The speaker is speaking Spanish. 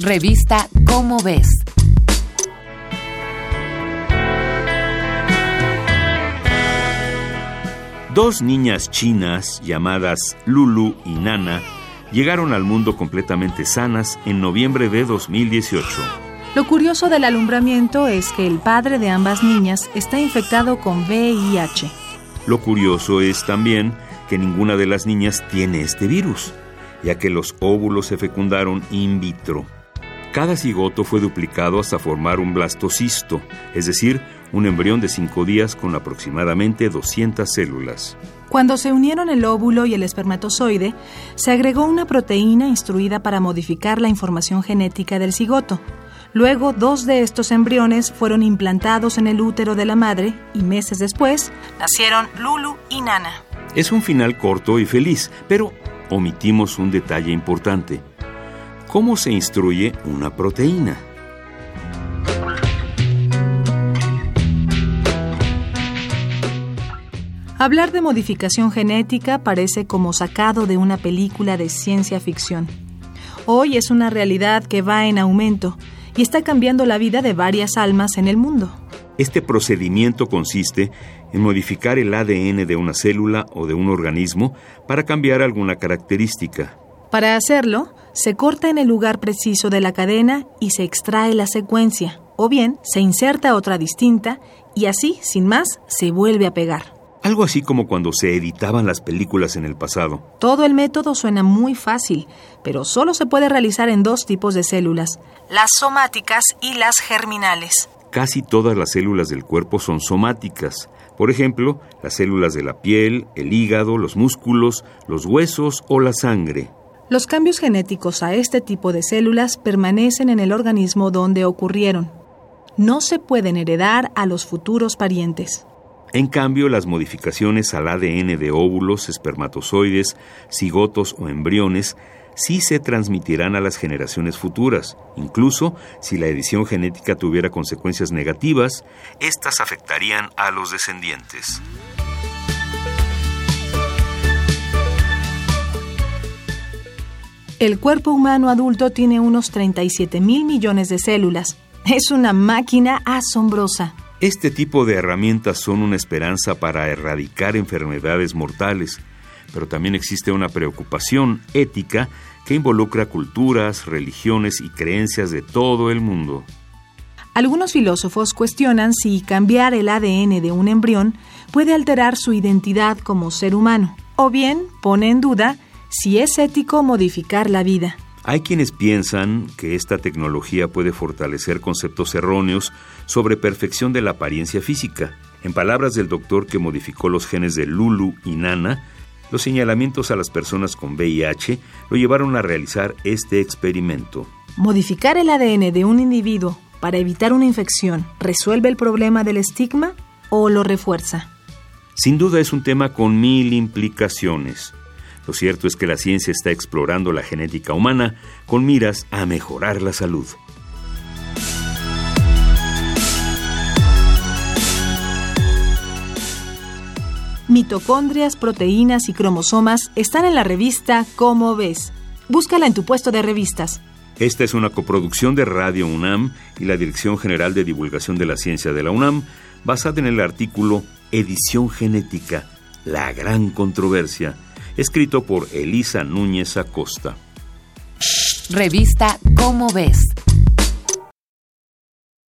Revista Cómo ves. Dos niñas chinas llamadas Lulu y Nana llegaron al mundo completamente sanas en noviembre de 2018. Lo curioso del alumbramiento es que el padre de ambas niñas está infectado con VIH. Lo curioso es también que ninguna de las niñas tiene este virus, ya que los óvulos se fecundaron in vitro. Cada cigoto fue duplicado hasta formar un blastocisto, es decir, un embrión de cinco días con aproximadamente 200 células. Cuando se unieron el óvulo y el espermatozoide, se agregó una proteína instruida para modificar la información genética del cigoto. Luego, dos de estos embriones fueron implantados en el útero de la madre y meses después nacieron Lulu y Nana. Es un final corto y feliz, pero omitimos un detalle importante. ¿Cómo se instruye una proteína? Hablar de modificación genética parece como sacado de una película de ciencia ficción. Hoy es una realidad que va en aumento y está cambiando la vida de varias almas en el mundo. Este procedimiento consiste en modificar el ADN de una célula o de un organismo para cambiar alguna característica. Para hacerlo, se corta en el lugar preciso de la cadena y se extrae la secuencia, o bien se inserta otra distinta y así, sin más, se vuelve a pegar. Algo así como cuando se editaban las películas en el pasado. Todo el método suena muy fácil, pero solo se puede realizar en dos tipos de células, las somáticas y las germinales. Casi todas las células del cuerpo son somáticas. Por ejemplo, las células de la piel, el hígado, los músculos, los huesos o la sangre. Los cambios genéticos a este tipo de células permanecen en el organismo donde ocurrieron. No se pueden heredar a los futuros parientes. En cambio, las modificaciones al ADN de óvulos, espermatozoides, cigotos o embriones sí se transmitirán a las generaciones futuras. Incluso si la edición genética tuviera consecuencias negativas, estas afectarían a los descendientes. El cuerpo humano adulto tiene unos 37 mil millones de células. Es una máquina asombrosa. Este tipo de herramientas son una esperanza para erradicar enfermedades mortales, pero también existe una preocupación ética que involucra culturas, religiones y creencias de todo el mundo. Algunos filósofos cuestionan si cambiar el ADN de un embrión puede alterar su identidad como ser humano, o bien pone en duda si es ético modificar la vida. Hay quienes piensan que esta tecnología puede fortalecer conceptos erróneos sobre perfección de la apariencia física. En palabras del doctor que modificó los genes de Lulu y Nana, los señalamientos a las personas con VIH lo llevaron a realizar este experimento. ¿Modificar el ADN de un individuo para evitar una infección resuelve el problema del estigma o lo refuerza? Sin duda es un tema con mil implicaciones. Lo cierto es que la ciencia está explorando la genética humana con miras a mejorar la salud. Mitocondrias, proteínas y cromosomas están en la revista Cómo ves. Búscala en tu puesto de revistas. Esta es una coproducción de Radio UNAM y la Dirección General de Divulgación de la Ciencia de la UNAM, basada en el artículo Edición Genética, la gran controversia escrito por Elisa Núñez Acosta. Revista Cómo ves.